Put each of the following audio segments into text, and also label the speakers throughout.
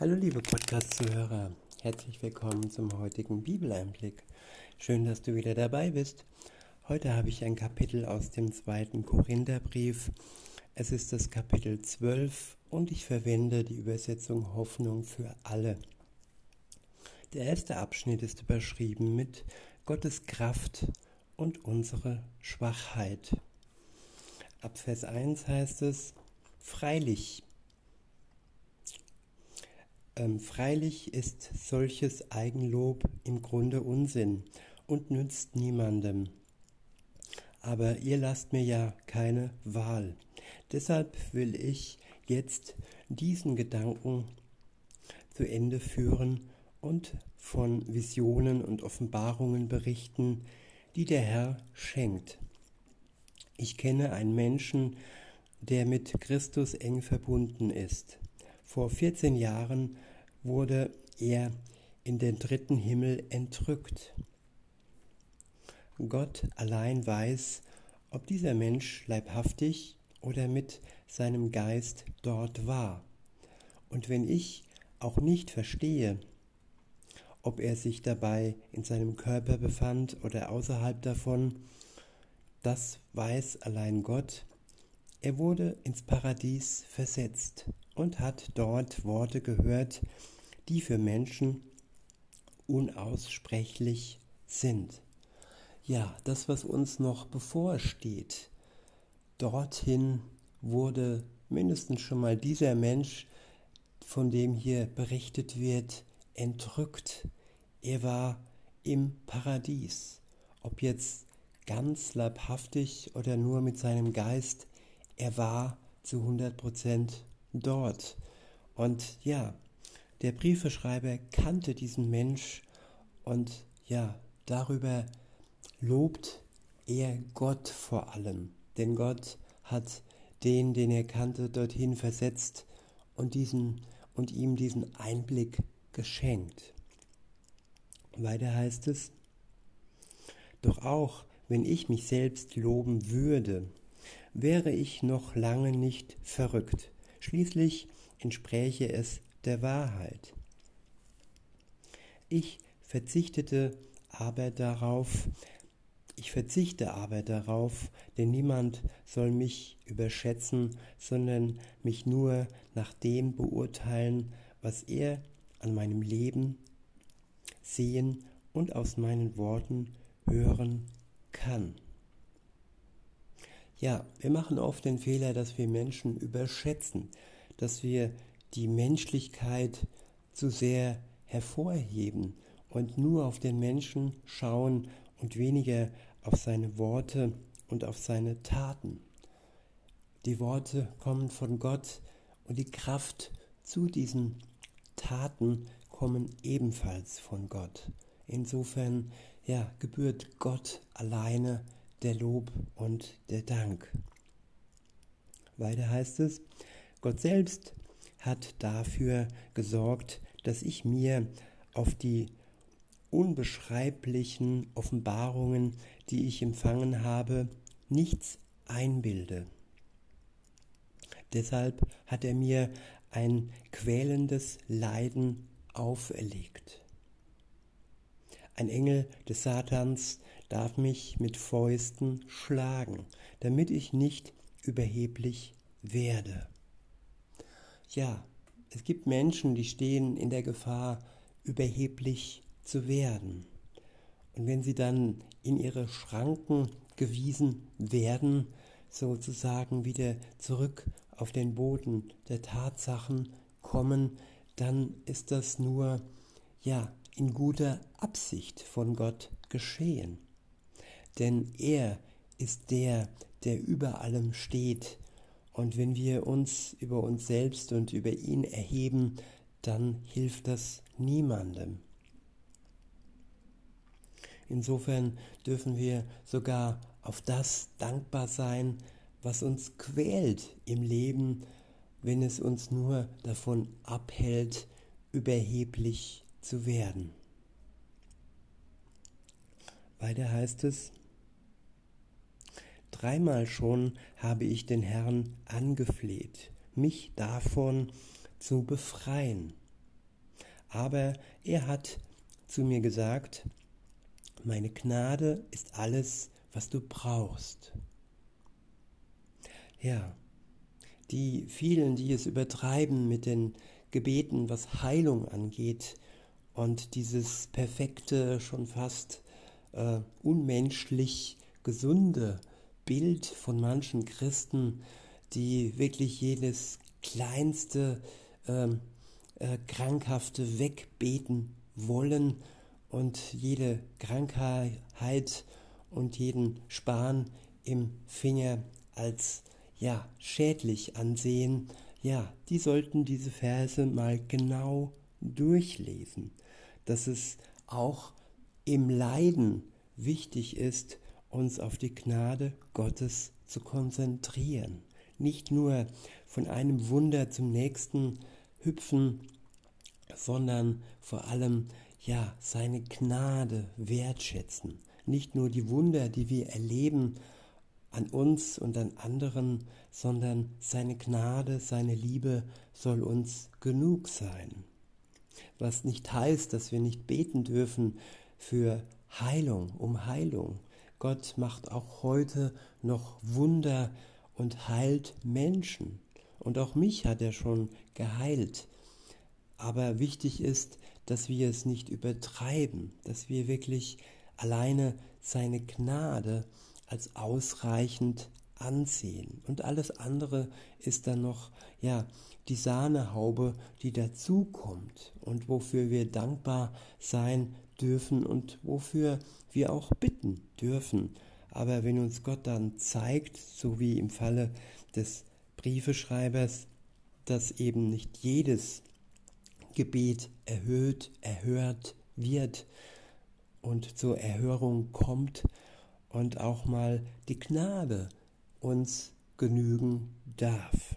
Speaker 1: Hallo liebe Podcast-Zuhörer, herzlich willkommen zum heutigen Bibeleinblick. Schön, dass du wieder dabei bist. Heute habe ich ein Kapitel aus dem zweiten Korintherbrief. Es ist das Kapitel 12 und ich verwende die Übersetzung Hoffnung für alle. Der erste Abschnitt ist überschrieben mit Gottes Kraft und unsere Schwachheit. Ab Vers 1 heißt es, Freilich, freilich ist solches Eigenlob im Grunde Unsinn und nützt niemandem. Aber ihr lasst mir ja keine Wahl. Deshalb will ich jetzt diesen Gedanken zu Ende führen und von Visionen und Offenbarungen berichten, die der Herr schenkt. Ich kenne einen Menschen, der mit Christus eng verbunden ist. Vor 14 Jahren wurde er in den dritten Himmel entrückt. Gott allein weiß, ob dieser Mensch leibhaftig oder mit seinem Geist dort war. Und wenn ich auch nicht verstehe, ob er sich dabei in seinem Körper befand oder außerhalb davon, das weiß allein Gott. Er wurde ins Paradies versetzt und hat dort Worte gehört, die für Menschen unaussprechlich sind. Ja, das, was uns noch bevorsteht, dorthin wurde mindestens schon mal dieser Mensch, von dem hier berichtet wird, entrückt. Er war im Paradies. Ob jetzt ganz leibhaftig oder nur mit seinem Geist, er war zu 100 Prozent dort. Und ja, der Briefeschreiber kannte diesen Mensch und ja, darüber lobt er Gott vor allem. Denn Gott hat den, den er kannte, dorthin versetzt und, diesen, und ihm diesen Einblick geschenkt. Weiter heißt es, doch auch wenn ich mich selbst loben würde, wäre ich noch lange nicht verrückt. Schließlich entspräche es der Wahrheit. Ich verzichtete aber darauf, ich verzichte aber darauf, denn niemand soll mich überschätzen, sondern mich nur nach dem beurteilen, was er an meinem Leben sehen und aus meinen Worten hören kann. Ja, wir machen oft den Fehler, dass wir Menschen überschätzen, dass wir die Menschlichkeit zu sehr hervorheben und nur auf den Menschen schauen und weniger auf seine Worte und auf seine Taten. Die Worte kommen von Gott und die Kraft zu diesen Taten kommen ebenfalls von Gott. Insofern ja, gebührt Gott alleine der Lob und der Dank. Weiter heißt es, Gott selbst hat dafür gesorgt, dass ich mir auf die unbeschreiblichen Offenbarungen, die ich empfangen habe, nichts einbilde. Deshalb hat er mir ein quälendes Leiden auferlegt. Ein Engel des Satans darf mich mit Fäusten schlagen, damit ich nicht überheblich werde. Ja, es gibt Menschen, die stehen in der Gefahr, überheblich zu werden. Und wenn sie dann in ihre Schranken gewiesen werden, sozusagen wieder zurück auf den Boden der Tatsachen kommen, dann ist das nur, ja, in guter Absicht von Gott geschehen denn er ist der, der über allem steht. Und wenn wir uns über uns selbst und über ihn erheben, dann hilft das niemandem. Insofern dürfen wir sogar auf das dankbar sein, was uns quält im Leben, wenn es uns nur davon abhält, überheblich zu werden. Weiter heißt es, Dreimal schon habe ich den Herrn angefleht, mich davon zu befreien. Aber er hat zu mir gesagt, meine Gnade ist alles, was du brauchst. Ja, die vielen, die es übertreiben mit den Gebeten, was Heilung angeht und dieses perfekte, schon fast äh, unmenschlich gesunde Bild von manchen Christen, die wirklich jedes kleinste ähm, äh, Krankhafte wegbeten wollen und jede Krankheit und jeden Span im Finger als ja schädlich ansehen, ja, die sollten diese Verse mal genau durchlesen, dass es auch im Leiden wichtig ist, uns auf die Gnade Gottes zu konzentrieren. Nicht nur von einem Wunder zum nächsten hüpfen, sondern vor allem ja seine Gnade wertschätzen. Nicht nur die Wunder, die wir erleben an uns und an anderen, sondern seine Gnade, seine Liebe soll uns genug sein. Was nicht heißt, dass wir nicht beten dürfen für Heilung, um Heilung. Gott macht auch heute noch Wunder und heilt Menschen. Und auch mich hat er schon geheilt. Aber wichtig ist, dass wir es nicht übertreiben, dass wir wirklich alleine seine Gnade als ausreichend ansehen. Und alles andere ist dann noch, ja, die Sahnehaube, die dazukommt und wofür wir dankbar sein dürfen und wofür wir auch bitten dürfen. Aber wenn uns Gott dann zeigt, so wie im Falle des Briefeschreibers, dass eben nicht jedes Gebet erhöht, erhört wird und zur Erhörung kommt und auch mal die Gnade uns genügen darf.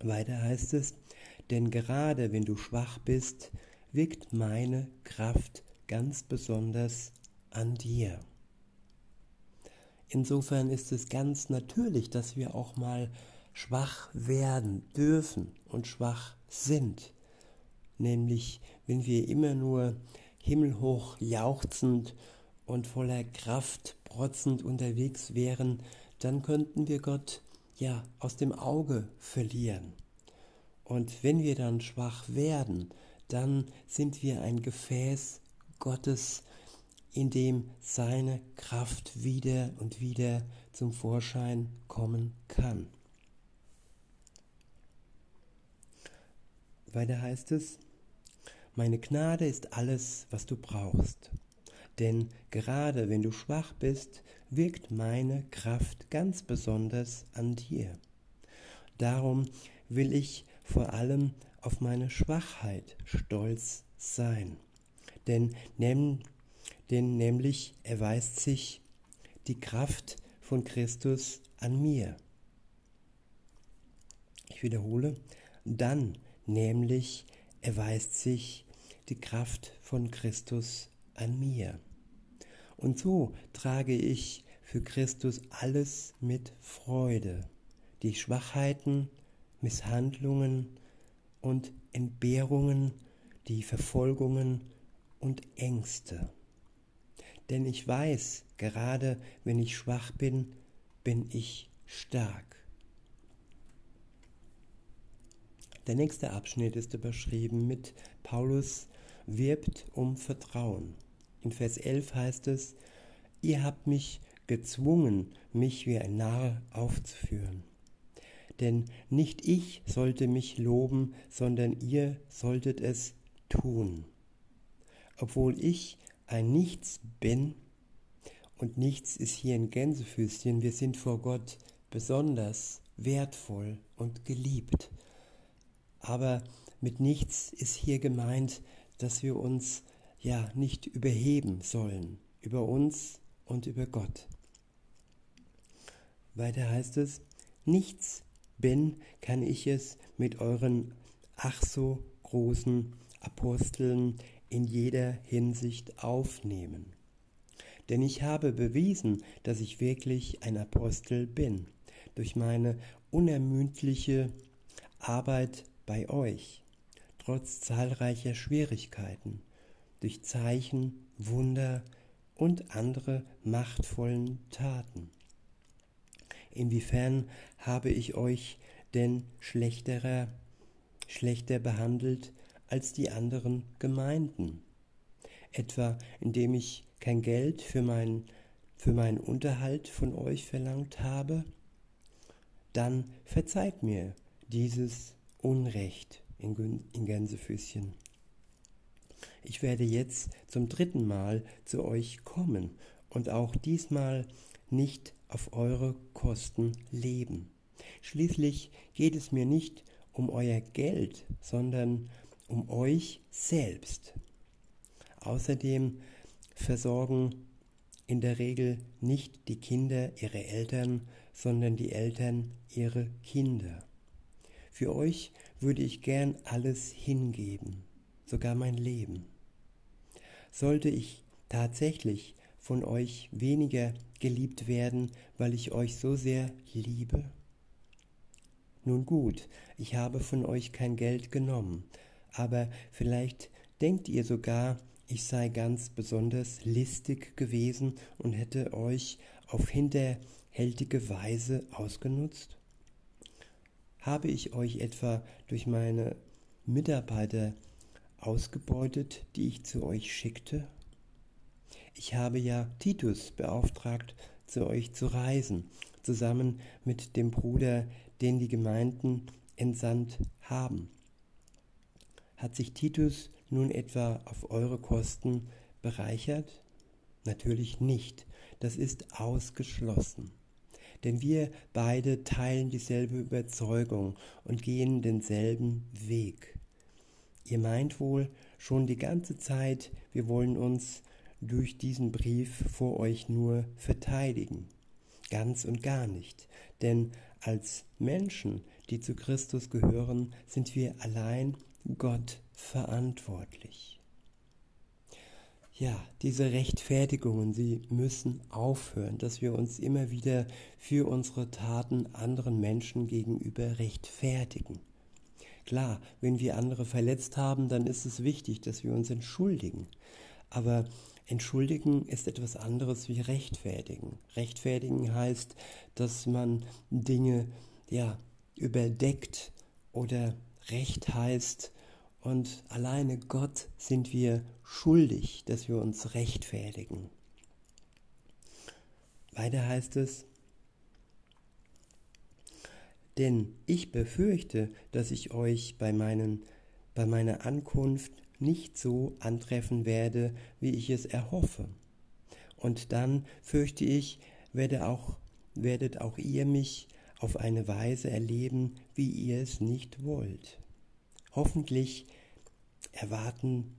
Speaker 1: Weiter heißt es, denn gerade wenn du schwach bist, wirkt meine Kraft ganz besonders an dir. Insofern ist es ganz natürlich, dass wir auch mal schwach werden dürfen und schwach sind. Nämlich, wenn wir immer nur himmelhoch jauchzend und voller Kraft protzend unterwegs wären, dann könnten wir Gott ja aus dem Auge verlieren. Und wenn wir dann schwach werden, dann sind wir ein Gefäß Gottes, in dem seine Kraft wieder und wieder zum Vorschein kommen kann. Weiter heißt es, meine Gnade ist alles, was du brauchst. Denn gerade wenn du schwach bist, wirkt meine Kraft ganz besonders an dir. Darum will ich vor allem auf meine Schwachheit stolz sein. Denn, denn nämlich erweist sich die Kraft von Christus an mir. Ich wiederhole, dann nämlich erweist sich die Kraft von Christus an mir. Und so trage ich für Christus alles mit Freude, die Schwachheiten, Misshandlungen und Entbehrungen, die Verfolgungen und Ängste. Denn ich weiß, gerade wenn ich schwach bin, bin ich stark. Der nächste Abschnitt ist überschrieben mit Paulus wirbt um Vertrauen. In Vers 11 heißt es, ihr habt mich gezwungen, mich wie ein Narr aufzuführen. Denn nicht ich sollte mich loben, sondern ihr solltet es tun. Obwohl ich ein Nichts bin, und nichts ist hier ein Gänsefüßchen, wir sind vor Gott besonders wertvoll und geliebt. Aber mit nichts ist hier gemeint, dass wir uns ja nicht überheben sollen über uns und über Gott. Weiter heißt es, nichts bin, kann ich es mit euren ach so großen Aposteln in jeder Hinsicht aufnehmen. Denn ich habe bewiesen, dass ich wirklich ein Apostel bin, durch meine unermüdliche Arbeit bei euch. trotz zahlreicher Schwierigkeiten, durch Zeichen, Wunder und andere machtvollen Taten. Inwiefern habe ich euch denn schlechterer, schlechter behandelt als die anderen Gemeinden? Etwa indem ich kein Geld für, mein, für meinen Unterhalt von euch verlangt habe? Dann verzeiht mir dieses Unrecht in, in Gänsefüßchen. Ich werde jetzt zum dritten Mal zu euch kommen und auch diesmal nicht auf eure Kosten leben. Schließlich geht es mir nicht um euer Geld, sondern um euch selbst. Außerdem versorgen in der Regel nicht die Kinder ihre Eltern, sondern die Eltern ihre Kinder. Für euch würde ich gern alles hingeben, sogar mein Leben. Sollte ich tatsächlich von euch weniger geliebt werden, weil ich euch so sehr liebe? Nun gut, ich habe von euch kein Geld genommen, aber vielleicht denkt ihr sogar, ich sei ganz besonders listig gewesen und hätte euch auf hinterhältige Weise ausgenutzt? Habe ich euch etwa durch meine Mitarbeiter ausgebeutet, die ich zu euch schickte? Ich habe ja Titus beauftragt, zu euch zu reisen, zusammen mit dem Bruder, den die Gemeinden entsandt haben. Hat sich Titus nun etwa auf eure Kosten bereichert? Natürlich nicht, das ist ausgeschlossen. Denn wir beide teilen dieselbe Überzeugung und gehen denselben Weg. Ihr meint wohl schon die ganze Zeit, wir wollen uns durch diesen Brief vor euch nur verteidigen. Ganz und gar nicht, denn als Menschen, die zu Christus gehören, sind wir allein Gott verantwortlich. Ja, diese Rechtfertigungen, sie müssen aufhören, dass wir uns immer wieder für unsere Taten anderen Menschen gegenüber rechtfertigen. Klar, wenn wir andere verletzt haben, dann ist es wichtig, dass wir uns entschuldigen. Aber entschuldigen ist etwas anderes wie rechtfertigen. Rechtfertigen heißt, dass man Dinge ja überdeckt oder recht heißt und alleine Gott sind wir schuldig, dass wir uns rechtfertigen. Weiter heißt es, denn ich befürchte, dass ich euch bei, meinen, bei meiner Ankunft nicht so antreffen werde, wie ich es erhoffe. Und dann fürchte ich, werde auch, werdet auch ihr mich auf eine Weise erleben, wie ihr es nicht wollt. Hoffentlich erwarten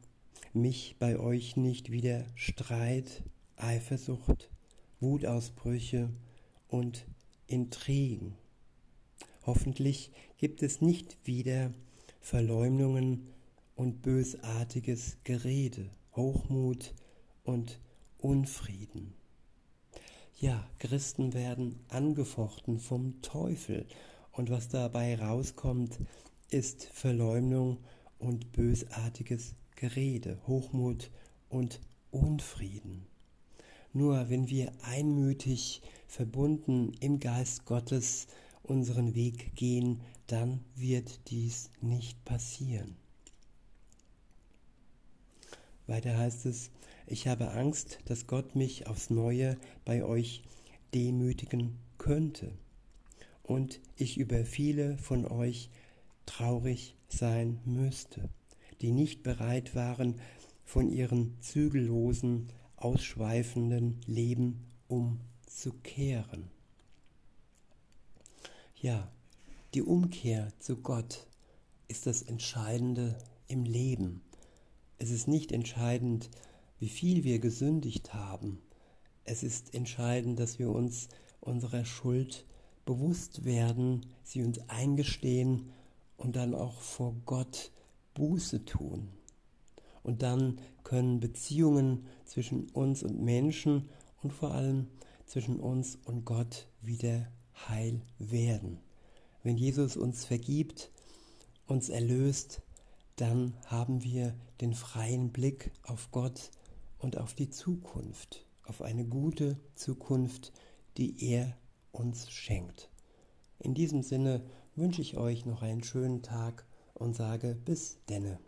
Speaker 1: mich bei euch nicht wieder Streit, Eifersucht, Wutausbrüche und Intrigen. Hoffentlich gibt es nicht wieder Verleumdungen und bösartiges Gerede, Hochmut und Unfrieden. Ja, Christen werden angefochten vom Teufel und was dabei rauskommt, ist Verleumdung und bösartiges Gerede, Hochmut und Unfrieden. Nur wenn wir einmütig verbunden im Geist Gottes unseren Weg gehen, dann wird dies nicht passieren. Weiter heißt es, ich habe Angst, dass Gott mich aufs neue bei euch demütigen könnte und ich über viele von euch traurig sein müsste, die nicht bereit waren, von ihrem zügellosen, ausschweifenden Leben umzukehren. Ja, die Umkehr zu Gott ist das Entscheidende im Leben. Es ist nicht entscheidend, wie viel wir gesündigt haben. Es ist entscheidend, dass wir uns unserer Schuld bewusst werden, sie uns eingestehen und dann auch vor Gott Buße tun. Und dann können Beziehungen zwischen uns und Menschen und vor allem zwischen uns und Gott wieder heil werden. Wenn Jesus uns vergibt, uns erlöst, dann haben wir den freien Blick auf Gott und auf die Zukunft, auf eine gute Zukunft, die er uns schenkt. In diesem Sinne wünsche ich euch noch einen schönen Tag und sage bis denne.